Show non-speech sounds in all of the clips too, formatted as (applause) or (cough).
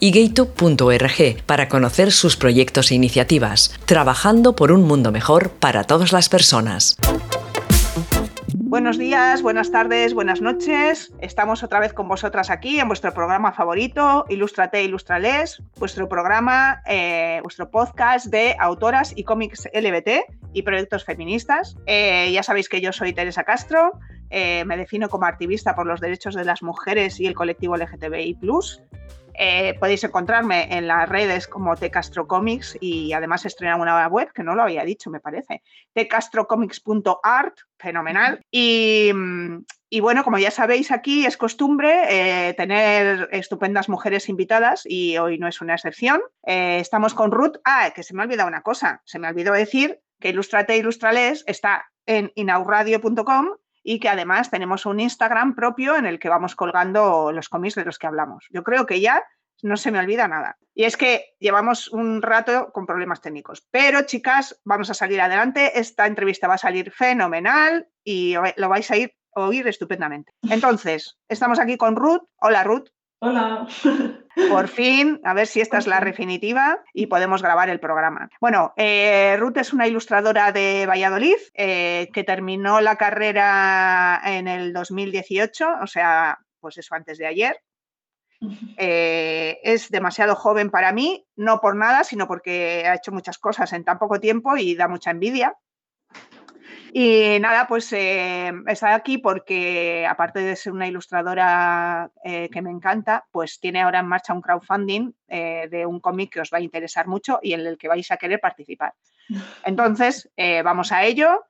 y gaytube.org para conocer sus proyectos e iniciativas, trabajando por un mundo mejor para todas las personas. Buenos días, buenas tardes, buenas noches. Estamos otra vez con vosotras aquí en vuestro programa favorito, Ilustrate, Ilustrales, vuestro programa, eh, vuestro podcast de autoras y cómics LBT y proyectos feministas. Eh, ya sabéis que yo soy Teresa Castro, eh, me defino como activista por los derechos de las mujeres y el colectivo LGTBI eh, podéis encontrarme en las redes como Tcastro Comics y además estrena una web que no lo había dicho, me parece. tcastrocomics.art, fenomenal. Y, bueno, como ya sabéis, aquí es costumbre eh, tener estupendas mujeres invitadas y hoy no es una excepción. Eh, estamos con Ruth. Ah, que se me ha olvidado una cosa. Se me olvidó decir que Ilustrate Ilustrales está en inauradio.com y que además tenemos un Instagram propio en el que vamos colgando los cómics de los que hablamos. Yo creo que ya no se me olvida nada. Y es que llevamos un rato con problemas técnicos. Pero chicas, vamos a salir adelante. Esta entrevista va a salir fenomenal y lo vais a ir, oír estupendamente. Entonces, estamos aquí con Ruth. Hola Ruth. Hola. (laughs) Por fin, a ver si esta es la definitiva y podemos grabar el programa. Bueno, eh, Ruth es una ilustradora de Valladolid eh, que terminó la carrera en el 2018, o sea, pues eso antes de ayer. Eh, es demasiado joven para mí, no por nada, sino porque ha hecho muchas cosas en tan poco tiempo y da mucha envidia. Y nada, pues eh, está aquí porque aparte de ser una ilustradora eh, que me encanta, pues tiene ahora en marcha un crowdfunding eh, de un cómic que os va a interesar mucho y en el que vais a querer participar. (laughs) Entonces, vamos a ello.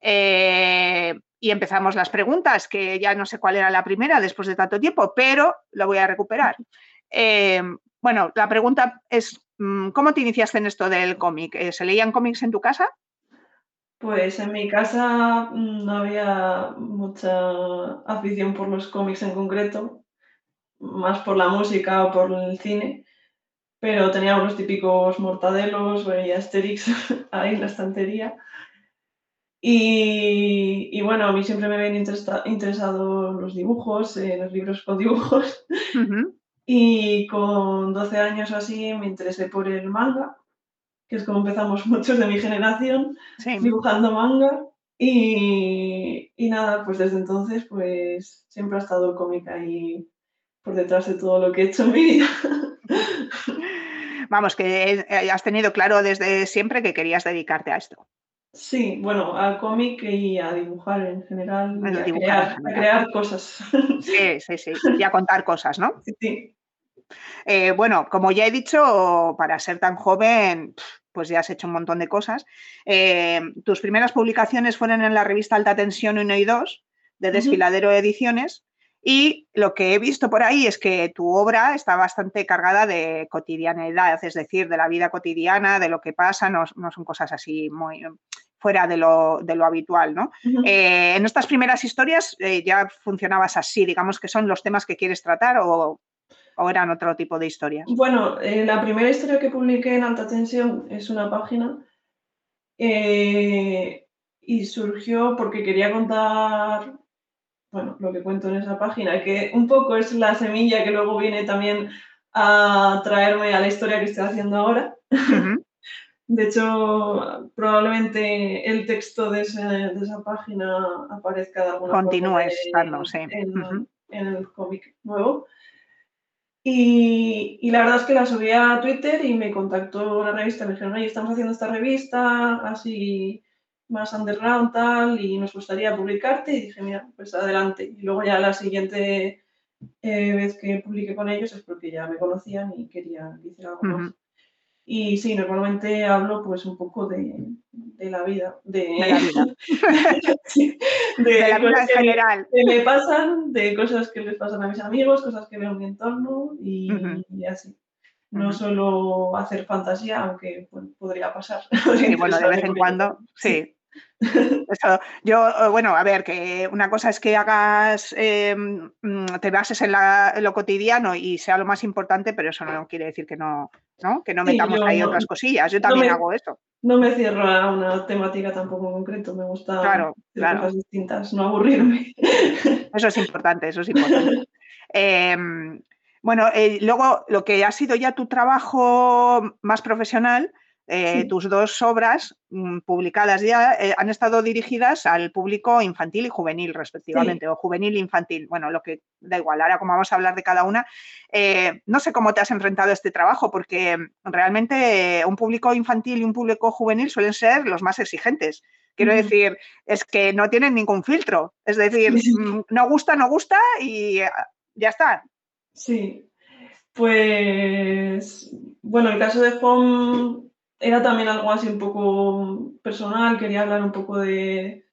y empezamos las preguntas, que ya no sé cuál era la primera después de tanto tiempo, pero lo voy a recuperar. bueno, la pregunta es, mm, ¿cómo te iniciaste en esto del cómic? ¿Se leían cómics en tu casa? Pues en mi casa mm, no había mucha afición por los cómics en concreto, más por la música o por el cine, pero teníamos los típicos mortadelos, veía Asterix (laughs) ahí en la estantería. Y, bueno, a mí siempre me habían interesado los dibujos, eh, los libros con dibujos. Y con 12 años o así me interesé por el manga que es como empezamos (laughs) muchos de mi generación, dibujando manga. Y, nada, pues desde entonces pues siempre ha estado el cómic ahí por detrás de todo lo que he hecho en mi vida. (laughs) Vamos, que eh, has tenido claro desde siempre que querías dedicarte a esto. Sí, bueno, al cómic y a dibujar en general, y a, crear, cosas. Sí, sí, sí, y a contar cosas, ¿no? (laughs) Sí. Eh, bueno, como ya he dicho, para ser tan joven, pues ya has hecho un montón de cosas. Eh, tus primeras publicaciones fueron en la revista Alta Tensión 1 y 2 de Desfiladero Ediciones. Y lo que he visto por ahí es que tu obra está bastante cargada de cotidianidad, es decir, de la vida cotidiana, de lo que pasa, no, son cosas así muy fuera de lo, habitual. ¿no? Eh, en estas primeras historias ya funcionabas así, digamos que son los temas que quieres tratar o o eran otro tipo de historias? Bueno, eh, la primera historia que publiqué en Alta Tensión es una página eh, y surgió porque quería contar, bueno, lo que cuento en esa página, que un poco es la semilla que luego viene también a traerme a la historia que estoy haciendo ahora. (laughs) De hecho, probablemente el texto de, esa página aparezca de alguna Continúe estando, sí. en, el cómic nuevo. Y, la verdad es que la subí a Twitter y me contactó una revista, me dijeron, oye, estamos haciendo esta revista, así más underground, tal, y nos gustaría publicarte. Y dije, mira, pues adelante. Y luego ya la siguiente eh, vez que publiqué con ellos es porque ya me conocían y querían que hiciera algo más. Y sí, normalmente hablo pues un poco de, la vida. De, la vida. de, la vida (laughs) en general. Que me pasan, de cosas que les pasan a mis amigos, cosas que veo en mi entorno y, así. no solo hacer fantasía, aunque podría pasar. (laughs) Sí, bueno, de vez en cuando, sí. (laughs) Eso, yo, eh, bueno, a ver, que una cosa es que hagas, em, mm, te bases en, lo cotidiano y sea lo más importante, pero eso no quiere decir que no, ¿no? Que no metamos ahí otras cosillas. Yo también hago eso. No me cierro a una temática tampoco en concreto, me gusta claro, cosas distintas, no aburrirme. (laughs) Eso es importante, eso es importante. Em, bueno, eh, luego lo que ha sido ya tu trabajo más profesional, eh, tus dos obras mm, publicadas ya eh, han estado dirigidas al público infantil y juvenil, respectivamente, o juvenil e infantil. Bueno, lo que da igual, ahora como vamos a hablar de cada una, eh, no sé cómo te has enfrentado a este trabajo, porque realmente un público infantil y un público juvenil suelen ser los más exigentes. Quiero decir, es que no tienen ningún filtro. Es decir, (laughs) mm, no gusta, no gusta y ya está. Sí, pues bueno, el caso de Home era también algo así un poco personal, quería hablar un poco de,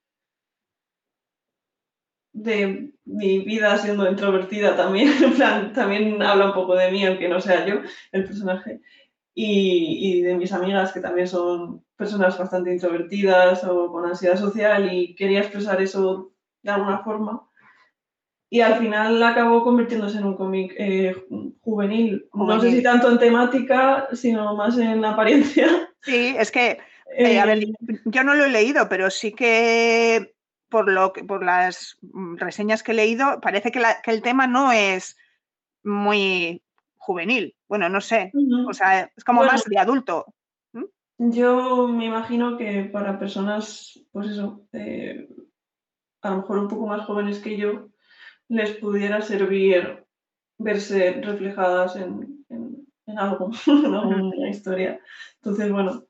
de mi vida siendo introvertida también, (laughs) en plan, también habla un poco de mí, aunque no sea yo el personaje, y, y, de mis amigas que también son personas bastante introvertidas o con ansiedad social y quería expresar eso de alguna forma. Y al final acabó convirtiéndose en un cómic eh, juvenil. No sé si tanto en temática, sino más en apariencia. Sí, es que, (laughs) eh, a ver, eh, yo no lo he leído, pero sí que por, lo que, por las reseñas que he leído, parece que, el tema no es muy juvenil. Bueno, no sé. O sea, es como más de adulto. Yo me imagino que para personas, pues eso, a lo mejor un poco más jóvenes que yo, les pudiera servir verse reflejadas en, algo, (laughs) en una historia. Entonces, bueno.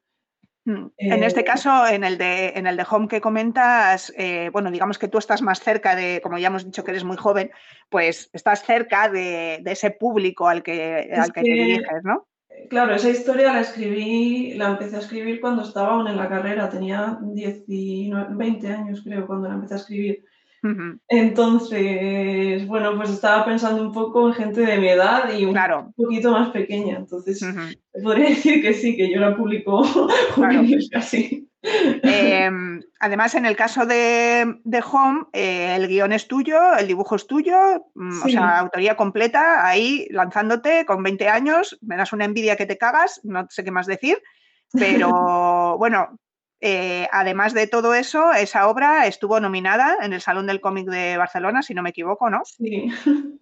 Mm. En este eh, caso, en el de, en el de Home que comentas, eh, bueno, digamos que tú estás más cerca de, como ya hemos dicho que eres muy joven, pues estás cerca de, ese público al que, al que, te diriges, ¿no? Claro, esa historia la escribí, la empecé a escribir cuando estaba aún en la carrera, tenía 19, 20 años creo cuando la empecé a escribir. Entonces, bueno, pues estaba pensando un poco en gente de mi edad y un poquito más pequeña. Entonces, podría (laughs) decir que sí, que yo la publico (laughs) juvenil casi. Em, además, en el caso de, Home, eh, el guion es tuyo, el dibujo es tuyo, mm, o sea, autoría completa, ahí lanzándote con 20 años, me das una envidia que te cagas, no sé qué más decir, pero (laughs) bueno, eh, además de todo eso, esa obra estuvo nominada en el Salón del Cómic de Barcelona, si no me equivoco, ¿no? Sí. (laughs)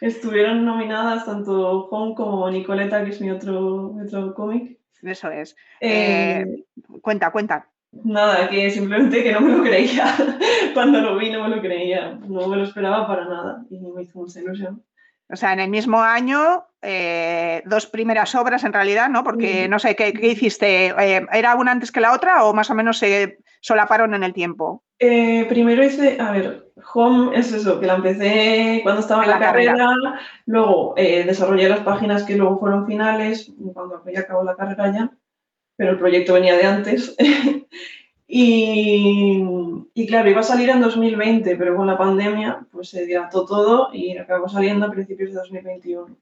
Estuvieron nominadas tanto Hong como Nicoleta, que es mi otro, otro cómic. Eso es. Eh, eh, cuenta, cuenta. Nada, que simplemente que no me lo creía. (laughs) Cuando lo vi no me lo creía. No me lo esperaba para nada y me hizo mucha ilusión. O sea, en el mismo año, eh, dos primeras obras en realidad, ¿no? Porque no sé, ¿qué, hiciste? Eh, ¿Era una antes que la otra o más o menos se solaparon en el tiempo? Eh, primero hice, a ver, Home es eso, que la empecé cuando estaba en, la, carrera, luego desarrollé las páginas que luego fueron finales, cuando ya acabó la carrera ya, pero el proyecto venía de antes. (laughs) Y, claro, iba a salir en 2020, pero con la pandemia pues se dilató todo y acabó saliendo a principios de 2021.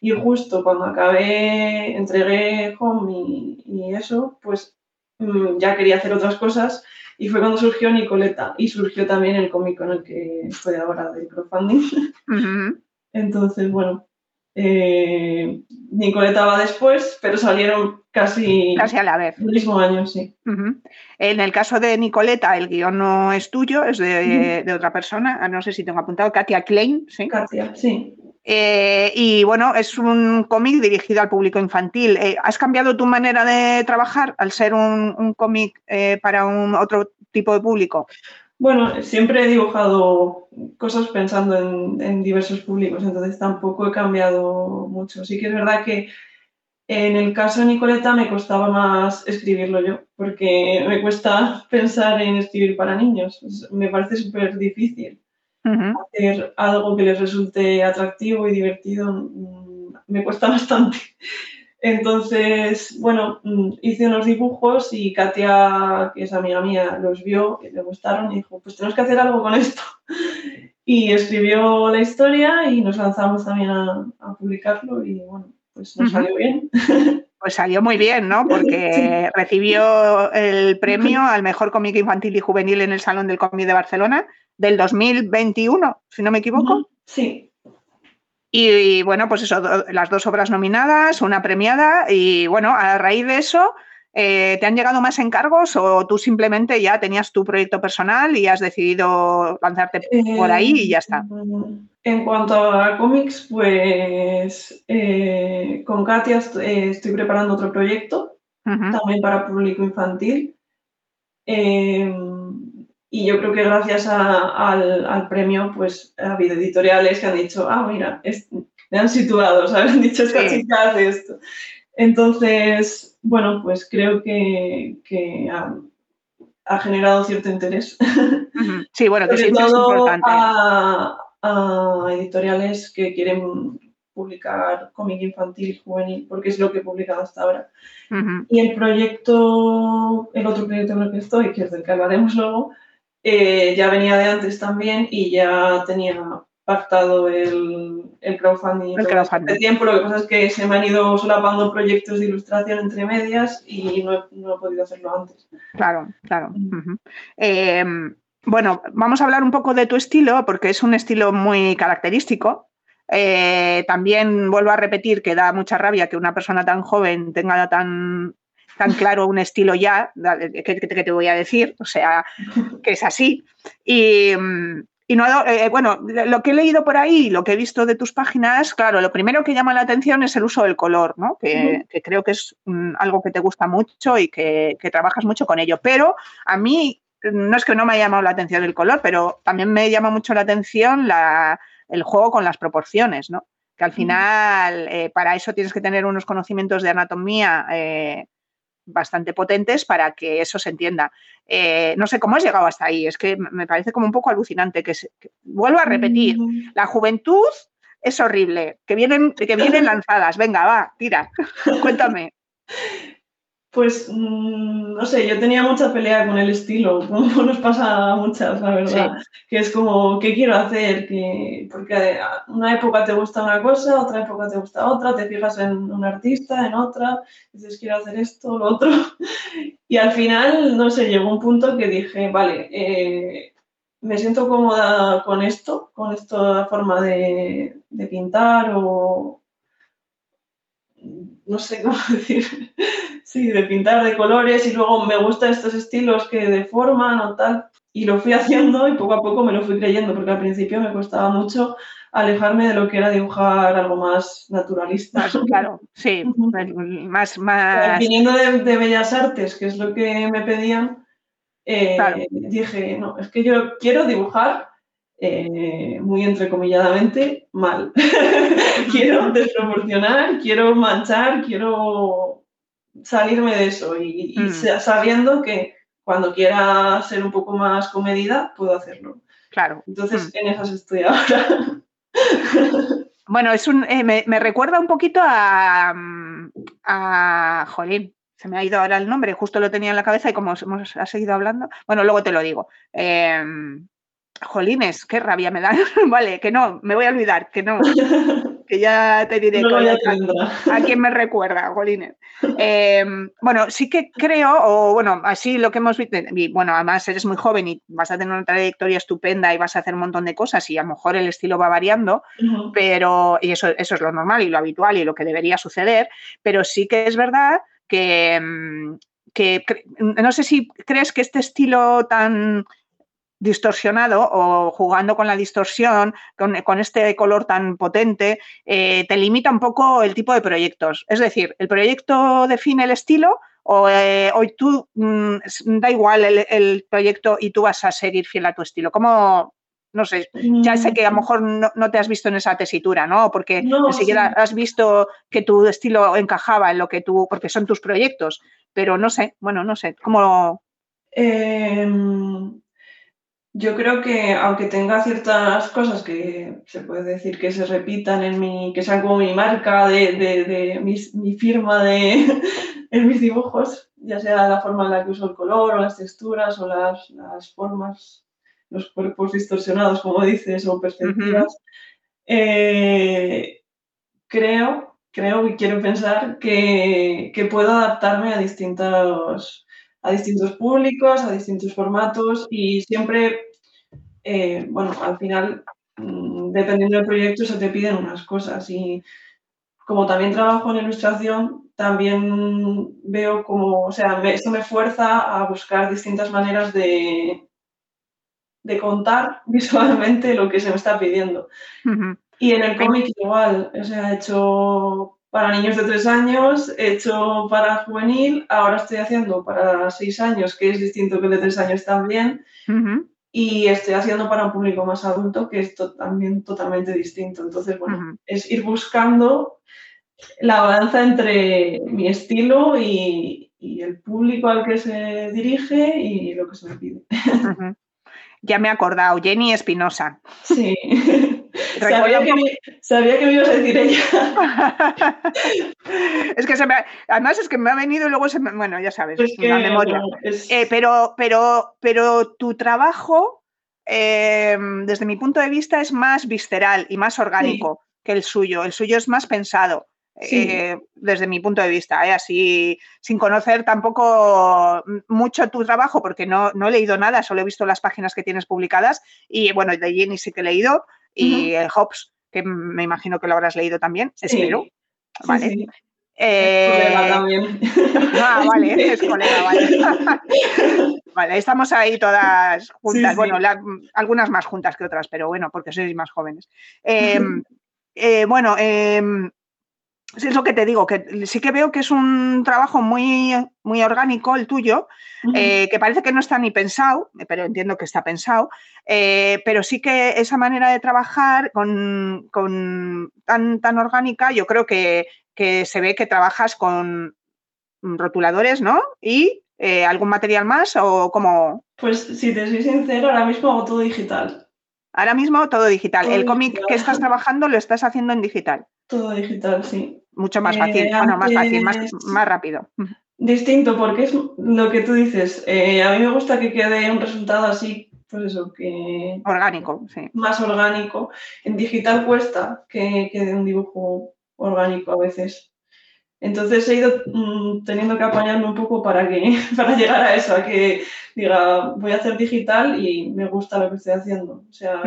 Y justo cuando acabé, entregué Home y, eso, pues mm, ya quería hacer otras cosas y fue cuando surgió Nicoleta y surgió también el cómic con el que fue ahora de crowdfunding. (laughs) Entonces, bueno, eh, Nicoleta va después, pero salieron casi, casi a la vez. El mismo año, sí. En el caso de Nicoleta, el guion no es tuyo, es de, otra persona. Ah, no sé si tengo apuntado, Katia Klein. ¿sí? Katia, sí. Eh, y bueno, es un cómic dirigido al público infantil. Eh, ¿Has cambiado tu manera de trabajar al ser un, cómic para un otro tipo de público? Bueno, siempre he dibujado cosas pensando en, diversos públicos, entonces tampoco he cambiado mucho. Sí que es verdad que en el caso de Nicoleta me costaba más escribirlo yo, porque me cuesta (laughs) pensar en escribir para niños. Me parece súper difícil hacer algo que les resulte atractivo y divertido. Mm, me cuesta (laughs) bastante. Entonces, bueno, mm, hice unos dibujos y Katia, que es amiga mía, los vio, y le gustaron y dijo, pues tenemos que hacer algo con esto. (laughs) Y escribió la historia y nos lanzamos también a, publicarlo y bueno, pues nos salió bien. (laughs) Pues salió muy bien, ¿no? Porque recibió el premio al mejor cómic infantil y juvenil en el Salón del Cómic de Barcelona del 2021, si no me equivoco. Sí. Y, bueno, pues eso, las dos obras nominadas, una premiada, y bueno, a raíz de eso, eh, ¿te han llegado más encargos o tú simplemente ya tenías tu proyecto personal y has decidido lanzarte por ahí y ya está? Eh, en cuanto a cómics, pues eh, con Katia estoy preparando otro proyecto, también para público infantil. Y yo creo que gracias al, premio, pues ha habido editoriales que han dicho, ah, mira, me han situado, ¿sabes? (laughs) Han dicho, esta chica hace esto. Entonces, bueno, pues creo que, ha, generado cierto interés. (laughs) Sí, bueno, que sí, es importante. A, editoriales que quieren publicar cómic infantil juvenil, porque es lo que he publicado hasta ahora. Y el proyecto, el otro proyecto en el que estoy, que es del que hablaremos luego, eh, ya venía de antes también y ya tenía pactado el, el crowdfunding. El crowdfunding. Este tiempo, lo que pasa es que se me han ido solapando proyectos de ilustración entre medias y no he, podido hacerlo antes. Claro, claro. Mm. Em, bueno, vamos a hablar un poco de tu estilo, porque es un estilo muy característico. Eh, también vuelvo a repetir que da mucha rabia que una persona tan joven tenga tan, tan claro un estilo ya, que, te voy a decir, o sea, que es así. Y, y no, eh, bueno, lo que he leído por ahí, lo que he visto de tus páginas, claro, lo primero que llama la atención es el uso del color, ¿no? Que, creo que es mm, algo que te gusta mucho y que, trabajas mucho con ello. Pero a mí, no es que no me haya llamado la atención el color, pero también me llama mucho la atención el juego con las proporciones, ¿no? Que al final, eh, para eso tienes que tener unos conocimientos de anatomía eh, bastante potentes para que eso se entienda. Eh, no sé cómo has llegado hasta ahí, es que me parece como un poco alucinante. Que, vuelvo a repetir, mm. la juventud es horrible, que vienen, que vienen (laughs) lanzadas. Venga, va, tira, (laughs) cuéntame. (laughs) Pues mm, no sé, yo tenía mucha pelea con el estilo, (laughs) como nos pasa a muchas, la verdad. Que es como, ¿qué quiero hacer? Que, porque una época te gusta una cosa, otra época te gusta otra, te fijas en un artista, en otra, dices, quiero hacer esto, lo otro. (laughs) Y al final, no sé, llegó un punto que dije, vale, eh, me siento cómoda con esto, con esta forma de, de pintar o, no sé cómo (laughs) decir, sí, de pintar de colores y luego me gustan estos estilos que deforman o tal. Y lo fui haciendo y poco a poco me lo fui creyendo, porque al principio me costaba mucho alejarme de lo que era dibujar algo más naturalista. claro, sí, (laughs) más... más... Viniendo de, Bellas Artes, que es lo que me pedían, eh, dije, no, es que yo quiero dibujar eh, muy entrecomilladamente, mal. (laughs) quiero desproporcionar, quiero manchar, quiero salirme de eso y, mm. sabiendo que cuando quiera ser un poco más comedida, puedo hacerlo. Claro. Entonces, mm. en esas estoy ahora. (laughs) bueno, es un, eh, me, recuerda un poquito a, a Jolín, se me ha ido ahora el nombre, justo lo tenía en la cabeza y como hemos ha seguido hablando, bueno, luego te lo digo. Em, Jolines, qué rabia me da. (laughs) vale, que no, me voy a olvidar, que no. (laughs) que ya te diré a, quién me recuerda, Jolines. (laughs) Em, bueno, sí que creo, o bueno, así lo que hemos visto, bueno, además eres muy joven y vas a tener una trayectoria estupenda y vas a hacer un montón de cosas y a lo mejor el estilo va variando, pero, y eso, eso es lo normal y lo habitual y lo que debería suceder, pero sí que es verdad que, em, que no sé si crees que este estilo tan distorsionado o jugando con la distorsión, con, este color tan potente, eh, te limita un poco el tipo de proyectos. Es decir, ¿el proyecto define el estilo o eh, hoy tú mm, da igual el, proyecto y tú vas a seguir fiel a tu estilo? ¿Cómo, no sé, ya sé que a lo mejor no, te has visto en esa tesitura, ¿no? Porque ni siquiera has visto que tu estilo encajaba en lo que tú, porque son tus proyectos, pero no sé, bueno, no sé, ¿cómo...? Em, yo creo que aunque tenga ciertas cosas que se puede decir que se repitan en mi, que sean como mi marca de, de, mi, firma de, (laughs) en mis dibujos, ya sea la forma en la que uso el color o las texturas o las, formas, los cuerpos distorsionados, como dices, o perspectivas, eh, creo creo y quiero pensar que, puedo adaptarme a distintos, a distintos públicos, a distintos formatos y siempre, eh, bueno, al final, mm, dependiendo del proyecto, se te piden unas cosas y como también trabajo en ilustración, también veo como, o sea, esto me fuerza a buscar distintas maneras de, de contar (laughs) visualmente lo que se me está pidiendo. Y en el cómic igual, o sea, he hecho para niños de tres años, he hecho para juvenil, ahora estoy haciendo para seis años, que es distinto que el de tres años también, y estoy haciendo para un público más adulto, que es también totalmente distinto. Entonces, bueno, es ir buscando la balanza entre mi estilo y, el público al que se dirige y lo que se me pide. Ya me he acordado, Jenny Espinosa. Sí. (laughs) (laughs) Sabía que, me, sabía que, me, ibas a decir ella. (laughs) es que se me además es que me ha venido y luego se me, bueno, ya sabes, es una memoria. Eh, pero, pero, pero tu trabajo, em, desde mi punto de vista, es más visceral y más orgánico que el suyo. El suyo es más pensado. Eh, desde mi punto de vista, ¿eh? así sin conocer tampoco mucho tu trabajo, porque no, no, he leído nada, solo he visto las páginas que tienes publicadas y bueno, de Jenny sí que he leído y el Hobbes, que me imagino que lo habrás leído también, espero. Vale. Eh, también. Ah, vale, (laughs) es colega, vale. (laughs) vale, estamos ahí todas juntas. bueno, algunas más juntas que otras, pero bueno, porque sois más jóvenes. Em, bueno, em, es lo que te digo, que sí que veo que es un trabajo muy, muy orgánico el tuyo, eh, que parece que no está ni pensado, pero entiendo que está pensado, eh, pero sí que esa manera de trabajar con, tan, tan orgánica, yo creo que, se ve que trabajas con rotuladores, ¿no? Y eh, algún material más o como... Pues si te soy sincero, ahora mismo hago todo digital. Ahora mismo todo digital. el cómic que estás trabajando lo estás haciendo en digital. Todo digital, sí. Mucho más fácil, eh, bueno, más fácil, más, más, rápido. Distinto, porque es lo que tú dices. Eh, a mí me gusta que quede un resultado así, pues eso, que... Orgánico, sí. Más orgánico. En digital cuesta que quede un dibujo orgánico a veces. Entonces he ido mm, teniendo que apañarme un poco para, que, (laughs) para llegar a eso, a que diga, voy a hacer digital y me gusta lo que estoy haciendo. O sea,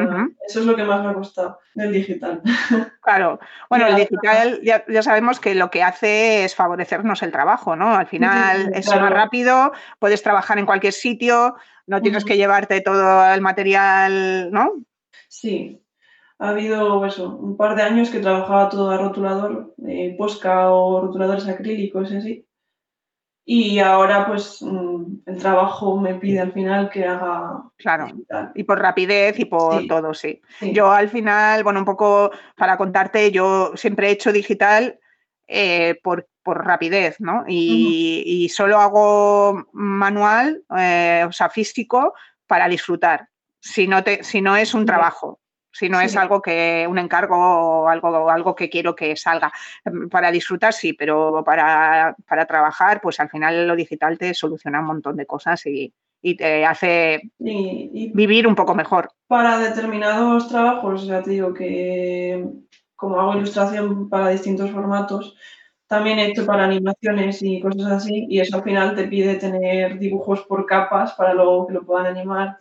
eso es lo que más me ha costado del digital. (laughs) Claro, bueno, el digital ya, sabemos que lo que hace es favorecernos el trabajo, ¿no? Al final es más rápido, puedes trabajar en cualquier sitio, no tienes que llevarte todo el material, ¿no? Sí, ha habido eso, un par de años que trabajaba todo a rotulador, eh, posca o rotuladores acrílicos y así. Y ahora pues mm, el trabajo me pide al final que haga... Claro, y por rapidez y por todo, sí. Yo al final, bueno, un poco para contarte, yo siempre he hecho digital eh, por, rapidez, ¿no? Y, solo hago manual, eh, o sea, físico, para disfrutar, si no, te, si no es un trabajo si no es algo que un encargo o algo, algo que quiero que salga. Em, para disfrutar sí, pero para, trabajar, pues al final lo digital te soluciona un montón de cosas y, te hace vivir un poco mejor. Para determinados trabajos, ya te digo que como hago ilustración para distintos formatos, también he hecho para animaciones y cosas así, y eso al final te pide tener dibujos por capas para luego que lo puedan animar.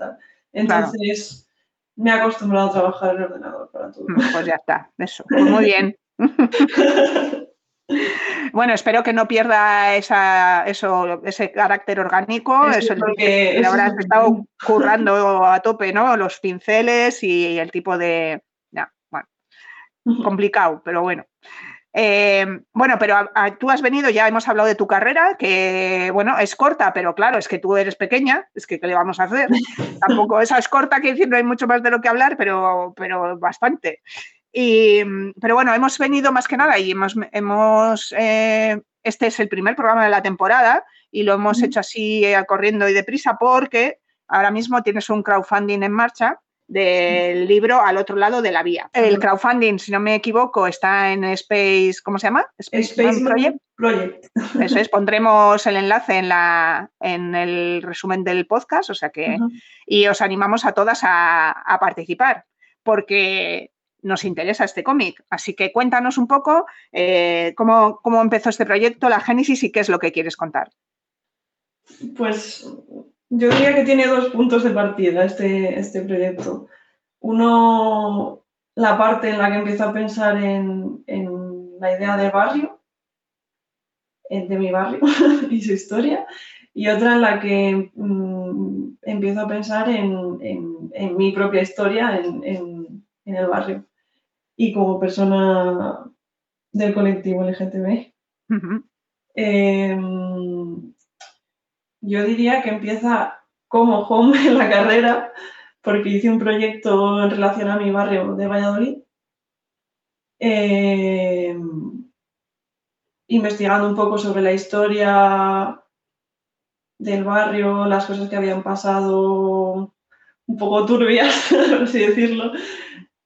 Entonces, me he acostumbrado a trabajar en el ordenador para todo. Mm, pues ya está, eso. Pues muy bien. (laughs) Bueno, espero que no pierda esa, eso, ese carácter orgánico, eso que, habrás estado currando a tope, ¿no? Los pinceles y el tipo de. Ya, bueno, complicado, pero bueno. Eh, bueno, pero tú has venido, ya hemos hablado de tu carrera, que bueno, es corta, pero claro, es que tú eres pequeña, es que ¿qué le vamos a hacer? (laughs) Tampoco esa es corta, que decir, no hay mucho más de lo que hablar, pero, pero bastante. Y, pero bueno, hemos venido más que nada y hemos, hemos eh, este es el primer programa de la temporada y lo hemos hecho así eh, corriendo y deprisa porque ahora mismo tienes un crowdfunding en marcha del libro al otro lado de la vía. El crowdfunding, si no me equivoco, está en Space, ¿cómo se llama? Space, Project. Eso es, pondremos el enlace en, la, en el resumen del podcast, o sea que, y os animamos a todas a, participar, porque nos interesa este cómic. Así que cuéntanos un poco eh, cómo, cómo empezó este proyecto, la génesis y qué es lo que quieres contar. Pues yo diría que tiene dos puntos de partida este, este proyecto. Uno, la parte en la que empiezo a pensar en, la idea de barrio, de mi barrio (laughs) y su historia, y otra en la que mm, empiezo a pensar en, mi propia historia en, el barrio y como persona del colectivo LGTB. Yo diría que empieza como home en la carrera, porque hice un proyecto en relación a mi barrio de Valladolid, em, investigando un poco sobre la historia del barrio, las cosas que habían pasado un poco turbias, (laughs) por así decirlo,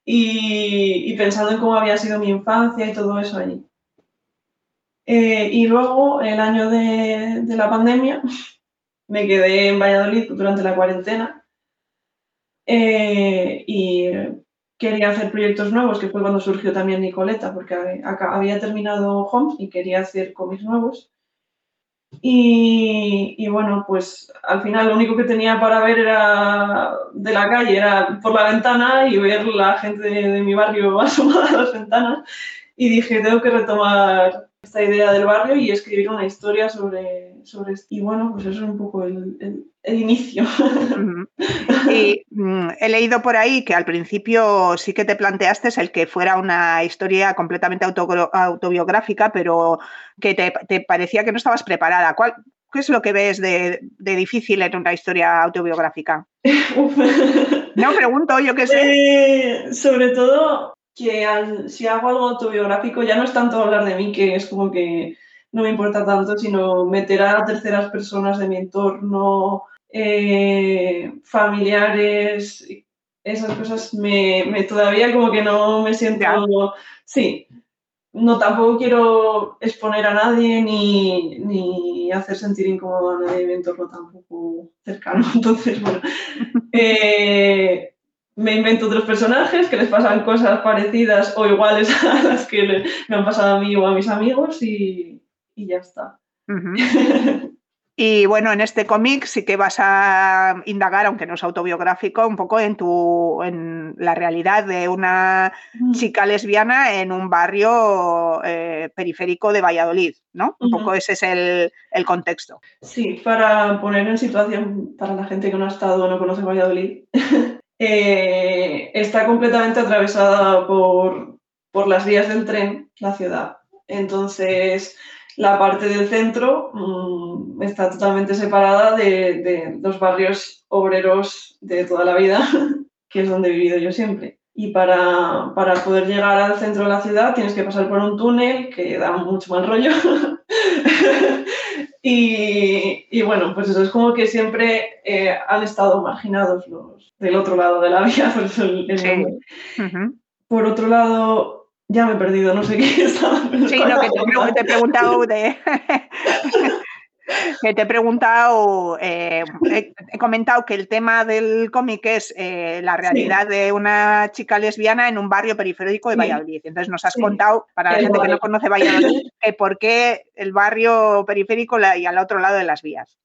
y, pensando en cómo había sido mi infancia y todo eso allí. Eh, y luego, el año de, la pandemia, me quedé en Valladolid durante la cuarentena eh, y quería hacer proyectos nuevos, que fue cuando surgió también Nicoleta, porque había terminado Homes y quería hacer cómics nuevos. Y, bueno, pues al final lo único que tenía para ver era de la calle, era por la ventana y ver la gente de, mi barrio (laughs) asomada a las ventanas. Y dije, tengo que retomar esta idea del barrio y escribir una historia sobre, sobre esto. Y bueno, pues eso es un poco el, el, inicio. Y mm, he leído por ahí que al principio sí que te planteaste el que fuera una historia completamente autobiográfica, pero que te, te, parecía que no estabas preparada. ¿Cuál, ¿Qué es lo que ves de, de difícil en una historia autobiográfica? (laughs) no, pregunto, yo qué sé. Eh, sobre todo que si hago algo autobiográfico ya no es tanto hablar de mí, que es como que no me importa tanto, sino meter a terceras personas de mi entorno, eh, familiares, esas cosas me, me, todavía como que no me siento... Sí, no tampoco quiero exponer a nadie ni, ni, hacer sentir incómodo a nadie de mi entorno tampoco cercano. (laughs) Entonces, bueno, (laughs) eh, me invento otros personajes que les pasan cosas parecidas o iguales (laughs) a las que me han pasado a mí o a mis amigos y, y ya está. (laughs) Y bueno, en este cómic sí que vas a indagar, aunque no es autobiográfico, un poco en tu en la realidad de una chica lesbiana en un barrio eh, periférico de Valladolid, ¿no? Un poco ese es el, contexto. Sí, para poner en situación para la gente que no ha estado o no conoce Valladolid, (laughs) eh, está completamente atravesada por, por las vías del tren, la ciudad. Entonces, la parte del centro mm, está totalmente separada de, los barrios obreros de toda la vida, (laughs) que es donde he vivido yo siempre. Y para, poder llegar al centro de la ciudad tienes que pasar por un túnel que da mucho mal rollo. (laughs) y, bueno, pues eso es como que siempre eh, han estado marginados los del otro lado de la (laughs) vía, por eso el, Por otro lado, ya me he perdido, no sé qué (laughs) estaba Sí, no, que te, he preguntado de... (laughs) que (laughs) te he preguntado, eh, he, comentado que el tema del cómic es eh, la realidad de una chica lesbiana en un barrio periférico de Valladolid. Entonces nos has contado, para la gente que no conoce Valladolid, por qué el barrio periférico y al otro lado de las vías.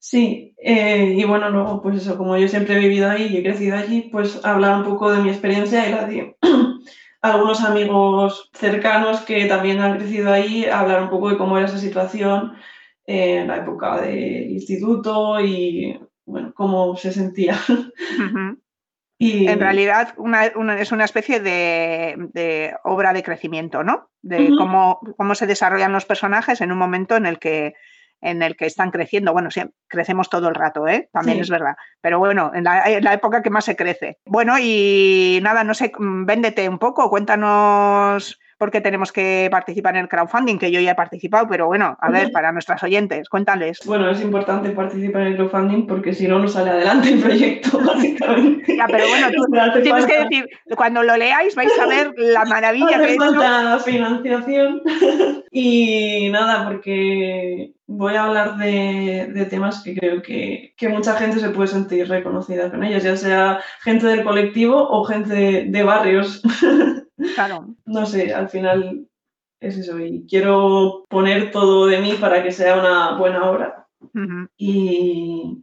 Sí, eh, y bueno, luego, pues eso, como yo siempre he vivido ahí y he crecido allí, pues hablar un poco de mi experiencia y la de (clears throat) algunos amigos cercanos que también han crecido ahí, hablar un poco de cómo era esa situación en la época del instituto y bueno, cómo se sentía. (laughs) y... En realidad es una especie de, obra de crecimiento, ¿no? De cómo, cómo se desarrollan los personajes en un momento en el que en el que están creciendo. Bueno, sí, crecemos todo el rato, ¿eh? también es verdad. Pero bueno, en la, época que más se crece. Bueno, y nada, no sé, mm, véndete un poco, cuéntanos por qué tenemos que participar en el crowdfunding, que yo ya he participado, pero bueno, a ver, para nuestras oyentes, cuéntales. Bueno, es importante participar en el crowdfunding porque si no, no sale adelante el proyecto, (laughs) básicamente. Ya, pero bueno, tú (laughs) tienes que decir, cuando lo leáis vais a ver la maravilla (laughs) que falta financiación y nada, porque voy a hablar de, temas que creo que, mucha gente se puede sentir reconocida con ellos, ya sea gente del colectivo o gente de, barrios. Claro. no sé, al final es eso. Y quiero poner todo de mí para que sea una buena obra. y,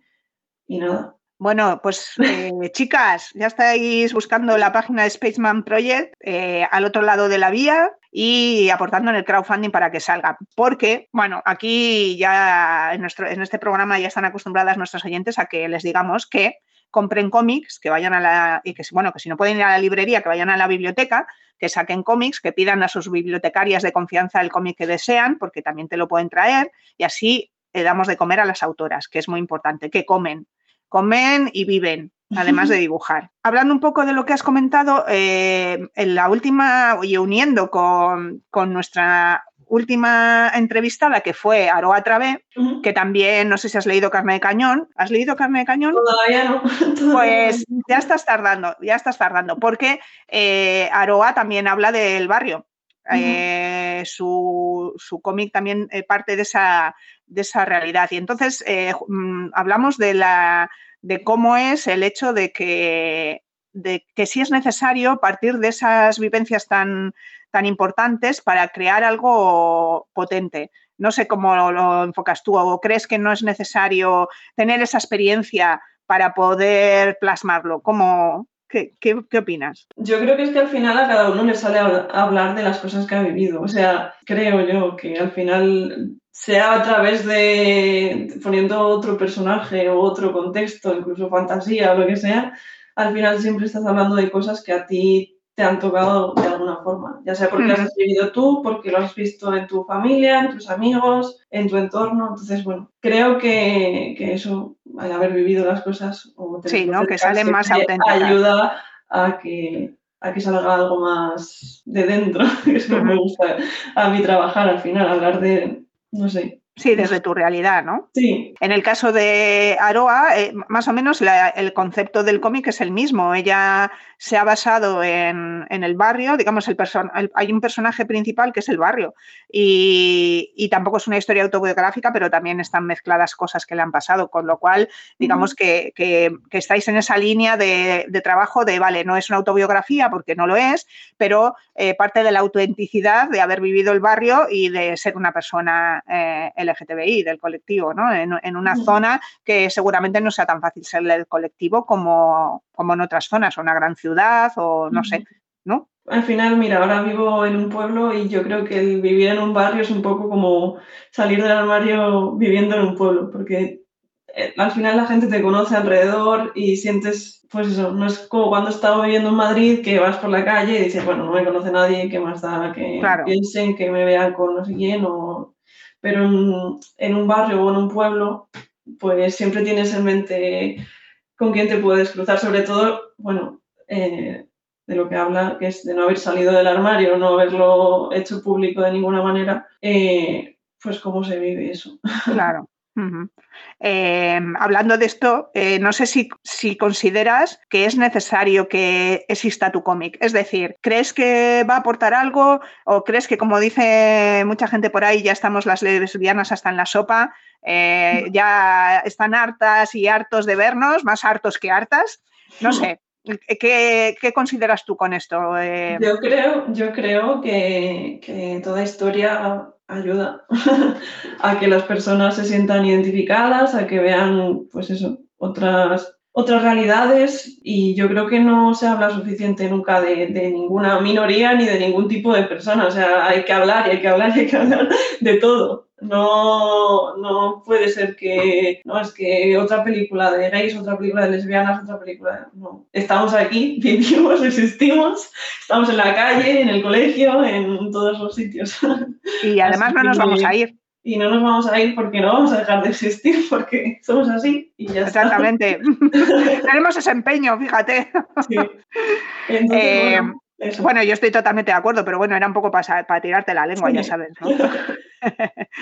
nada. Bueno, pues eh, (laughs) chicas, ya estáis buscando la página de Spaceman Project eh, al otro lado de la vía y aportando en el crowdfunding para que salga. Porque, bueno, aquí ya en, nuestro, en este programa ya están acostumbradas nuestros oyentes a que les digamos que compren cómics, que vayan a la, y que bueno, que si no pueden ir a la librería, que vayan a la biblioteca, que saquen cómics, que pidan a sus bibliotecarias de confianza el cómic que desean, porque también te lo pueden traer, y así le damos de comer a las autoras, que es muy importante, que comen, comen y viven, además de dibujar. Hablando un poco de lo que has comentado, eh, en la última, y uniendo con, nuestra última entrevistada, que fue Aroa Travé, que también, no sé si has leído Carne de Cañón. ¿Has leído Carne de Cañón? Todavía no. (laughs) pues ya estás tardando, ya estás tardando, porque eh, Aroa también habla del barrio. Eh, su, su cómic también parte de esa, de esa realidad. Y entonces mm, hablamos de la de cómo es el hecho de que, de que sí es necesario partir de esas vivencias tan, tan importantes para crear algo potente. No sé cómo lo, enfocas tú o crees que no es necesario tener esa experiencia para poder plasmarlo. ¿Cómo, qué, qué, opinas? Yo creo que es que al final a cada uno le sale a hablar de las cosas que ha vivido. O sea, creo yo que al final sea a través de poniendo otro personaje o otro contexto, incluso fantasía o lo que sea, al final siempre estás hablando de cosas que a ti te han tocado de alguna forma, ya sea porque lo has vivido tú, porque lo has visto en tu familia, en tus amigos, en tu entorno. Entonces, bueno, creo que, eso, al haber vivido las cosas, o sí, ¿no? que salen más auténticas. Ayuda a que, a que salga algo más de dentro, (laughs) que es como me gusta a mí trabajar al final, hablar de, no sé. Sí, desde tu realidad, ¿no? Sí. En el caso de Aroa, eh, más o menos el concepto del cómic es el mismo. Ella se ha basado en, el barrio, digamos, el, hay un personaje principal que es el barrio y, tampoco es una historia autobiográfica, pero también están mezcladas cosas que le han pasado, con lo cual, digamos que, estáis en esa línea de, trabajo de, vale, no es una autobiografía porque no lo es, pero eh, parte de la autenticidad de haber vivido el barrio y de ser una persona eh, LGTBI, del colectivo, ¿no? En, una zona que seguramente no sea tan fácil ser el colectivo como, como en otras zonas, o una gran ciudad, o no sé, ¿no? Al final, mira, ahora vivo en un pueblo y yo creo que el vivir en un barrio es un poco como salir del armario viviendo en un pueblo, porque eh, al final la gente te conoce alrededor y sientes, pues eso, no es como cuando estaba viviendo en Madrid que vas por la calle y dices, bueno, no me conoce nadie, ¿qué más da que piensen, que me vean con no sé quién? O... Pero en un barrio o en un pueblo, pues siempre tienes en mente con quién te puedes cruzar, sobre todo, bueno, eh, de lo que habla, que es de no haber salido del armario, no haberlo hecho público de ninguna manera, eh, pues cómo se vive eso. Claro. Eh, hablando de esto, no sé si, si, consideras que es necesario que exista tu cómic. Es decir, ¿crees que va a aportar algo o crees que, como dice mucha gente por ahí, ya estamos las lesbianas hasta en la sopa eh, ya están hartas y hartos de vernos, más hartos que hartas. No sé, ¿qué, consideras tú con esto? Eh, yo creo, yo creo que, toda historia ayuda (laughs) a que las personas se sientan identificadas, a que vean, pues eso, otras otras realidades y yo creo que no se habla suficiente nunca de, de, ninguna minoría ni de ningún tipo de persona. O sea, hay que hablar y hay que hablar y hay que hablar de todo. No, no puede ser que, no, es que otra película de gays, otra película de lesbianas, otra película, no. Estamos aquí, (laughs) vivimos, existimos, estamos en la calle, en el colegio, en todos los sitios. Y (laughs) además no nos vamos a ir y no nos vamos a ir porque no vamos a dejar de existir, (laughs) porque somos así y ya Exactamente. Tenemos ese empeño, fíjate. Sí. Entonces, eh, Bueno, yo estoy totalmente de acuerdo, pero bueno, era un poco para, para tirarte la lengua, ya sabes. (laughs)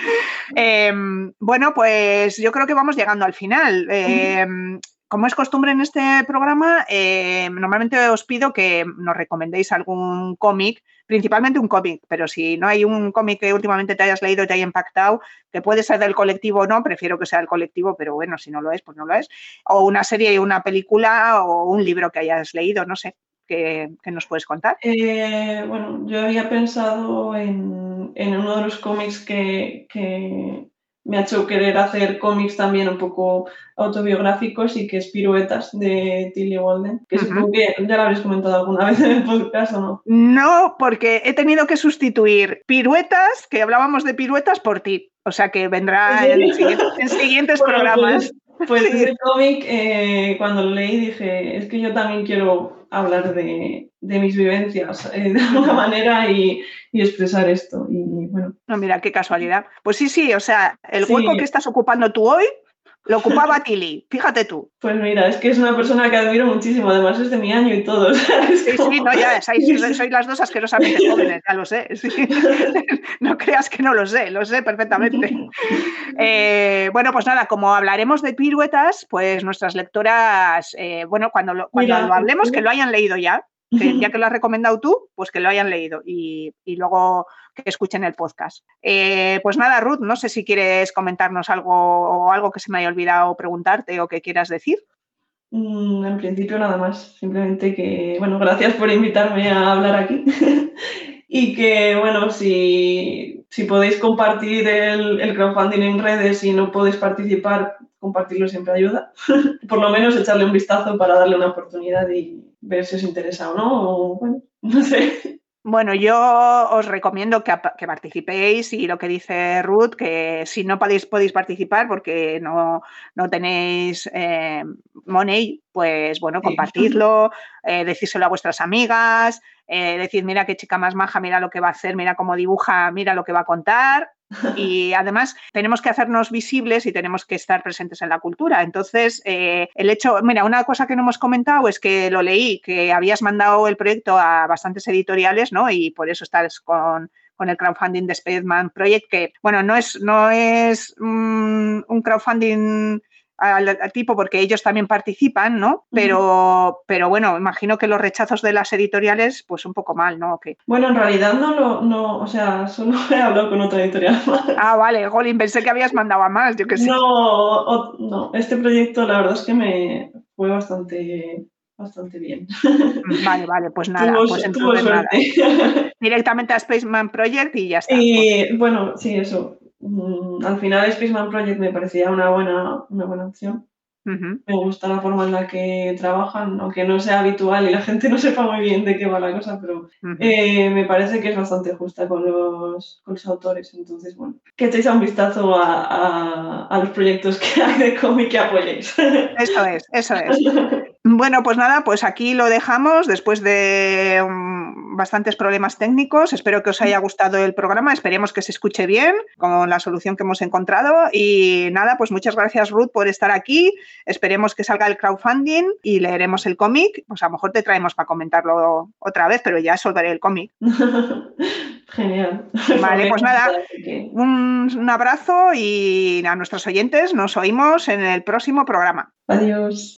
Em, bueno, pues yo creo que vamos llegando al final. Em, como es costumbre en este programa, em, normalmente os pido que nos recomendéis algún cómic, principalmente un cómic, pero si no hay un cómic que últimamente te hayas leído y te haya impactado, que puede ser del colectivo o no, prefiero que sea del colectivo, pero bueno, si no lo es, pues no lo es, o una serie y una película o un libro que hayas leído, no sé que, nos puedes contar? Eh, bueno, yo había pensado en, uno de los cómics que, me ha hecho querer hacer cómics también un poco autobiográficos y que es Piruetas de Tilly Walden, que supongo que ya lo habréis comentado alguna vez en el podcast o no. No, porque he tenido que sustituir Piruetas, que hablábamos de Piruetas, por ti. O sea que vendrá en, siguientes, (laughs) programas. Pues, pues ese cómic, eh, cuando lo leí, dije, es que yo también quiero hablar de, mis vivencias eh, de alguna manera y, expresar esto. Y bueno. No, mira, qué casualidad. Pues sí, sí, o sea, el hueco que estás ocupando tú hoy lo ocupaba Tilly, fíjate tú. Pues mira, es que es una persona que admiro muchísimo, además es de mi año y todo. (laughs) Sí, sí, no, ya, sois, sois, las dos asquerosamente (laughs) jóvenes, ya lo sé. (laughs) No creas que no lo sé, lo sé perfectamente. Eh, bueno, pues nada, como hablaremos de piruetas, pues nuestras lectoras, eh, bueno, cuando, lo, cuando lo hablemos, que lo hayan leído ya, ya que lo has recomendado tú, pues que lo hayan leído y, luego que escuchen el podcast. Eh, pues nada, Ruth, no sé si quieres comentarnos algo o algo que se me haya olvidado preguntarte o que quieras decir. Mm, en principio nada más, simplemente que, bueno, gracias por invitarme a hablar aquí (laughs) y que, bueno, si, podéis compartir el, el, crowdfunding en redes y no podéis participar, compartirlo siempre ayuda. (laughs) por lo menos echarle un vistazo para darle una oportunidad y, ver si os interesa o no, bueno, (laughs) no sé. Bueno, yo os recomiendo que, participéis y lo que dice Ruth, que si no podéis, podéis participar porque no, tenéis eh, money, pues bueno, compartirlo, (laughs) eh, decírselo a vuestras amigas, eh, decir, mira qué chica más maja, mira lo que va a hacer, mira cómo dibuja, mira lo que va a contar. Y además tenemos que hacernos visibles y tenemos que estar presentes en la cultura. Entonces, eh, el hecho, mira, una cosa que no hemos comentado es que lo leí, que habías mandado el proyecto a bastantes editoriales, ¿no? Y por eso estás con, el crowdfunding de Spaceman Project, que, bueno, no es, no es mm, un crowdfunding al, tipo porque ellos también participan, ¿no? Pero, pero bueno, imagino que los rechazos de las editoriales, pues un poco mal, ¿no? Bueno, en realidad no lo, no, o sea, solo (laughs) he hablado con otra editorial Ah, vale, Golin, pensé que habías mandado a más, yo que sé. No, no, este proyecto la verdad es que me fue bastante bastante bien. Vale, vale, pues nada, pues entonces nada. (laughs) Directamente a Spaceman Project y ya está. Y bueno, sí, eso. Mm, al final Spaceman Project me parecía una buena, una buena opción. Me gusta la forma en la que trabajan, aunque no sea habitual y la gente no sepa muy bien de qué va la cosa, pero eh, me parece que es bastante justa con los, con los autores. Entonces, bueno, que echéis un vistazo a, a, los proyectos que hay de cómic que apoyéis. Eso es, eso es. (laughs) Bueno, pues nada, pues aquí lo dejamos después de mm, bastantes problemas técnicos. Espero que os haya gustado el programa. Esperemos que se escuche bien con la solución que hemos encontrado. Y nada, pues muchas gracias Ruth por estar aquí. Esperemos que salga el crowdfunding y leeremos el cómic. Pues a lo mejor te traemos para comentarlo otra vez, pero ya solveré el cómic. (laughs) Genial. Vale, pues nada, un, un abrazo y a nuestros oyentes nos oímos en el próximo programa. Adiós.